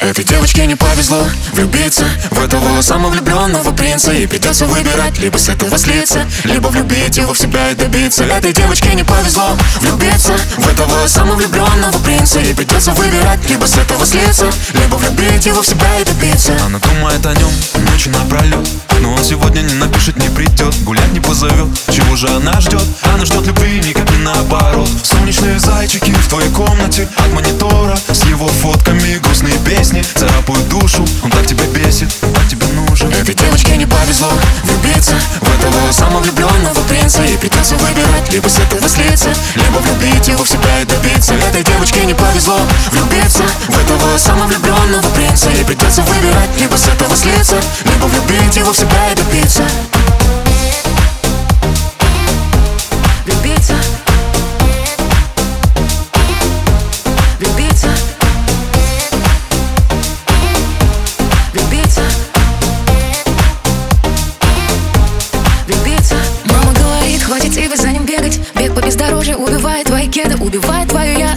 Этой девочке не повезло влюбиться В этого самовлюбленного принца. И придется выбирать, либо с этого слиться Либо влюбить его в себя и добиться. Этой девочке не повезло влюбиться В этого самовлюбленного принца. И придется выбирать, либо с этого слиться Либо влюбить его в себя и добиться. Она думает о нем ночью напролет Но он сегодня не напишет, не придет Гулять не позовет, чего же она ждет? Она ждет любви, никак не наоборот. Солнечные Грустные песни царапают душу Он так тебя бесит, так тебе нужен. Этой девочке не повезло влюбиться В этого самовлюбленного принца И придется выбирать, либо с этого слиться Либо влюбить его в себя и добиться. Этой девочке не повезло влюбиться В этого самовлюбленного принца И придется выбирать, либо с этого слиться Либо влюбить его в себя и добиться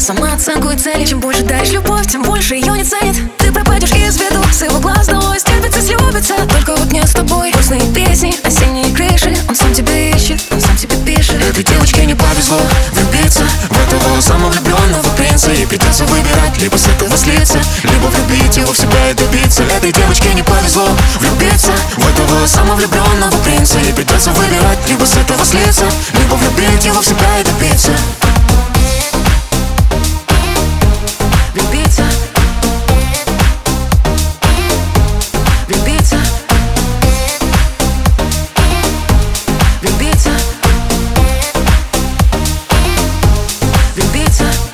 самооценку и цели Чем больше даришь любовь, тем больше ее не ценит Ты пропадешь из виду, с его глаз долой Стерпится, слюбится, только вот не с тобой. Грустные песни, осенние крыши. Он сам тебя ищет, он сам тебе пишет. Этой девочке не повезло влюбиться В этого самовлюбленного принца. И придется выбирать, либо с этого слиться Либо влюбить его в себя и добиться. Этой девочке не повезло влюбиться В этого самовлюбленного принца. И придется выбирать, либо с этого слиться Либо влюбить его в себя time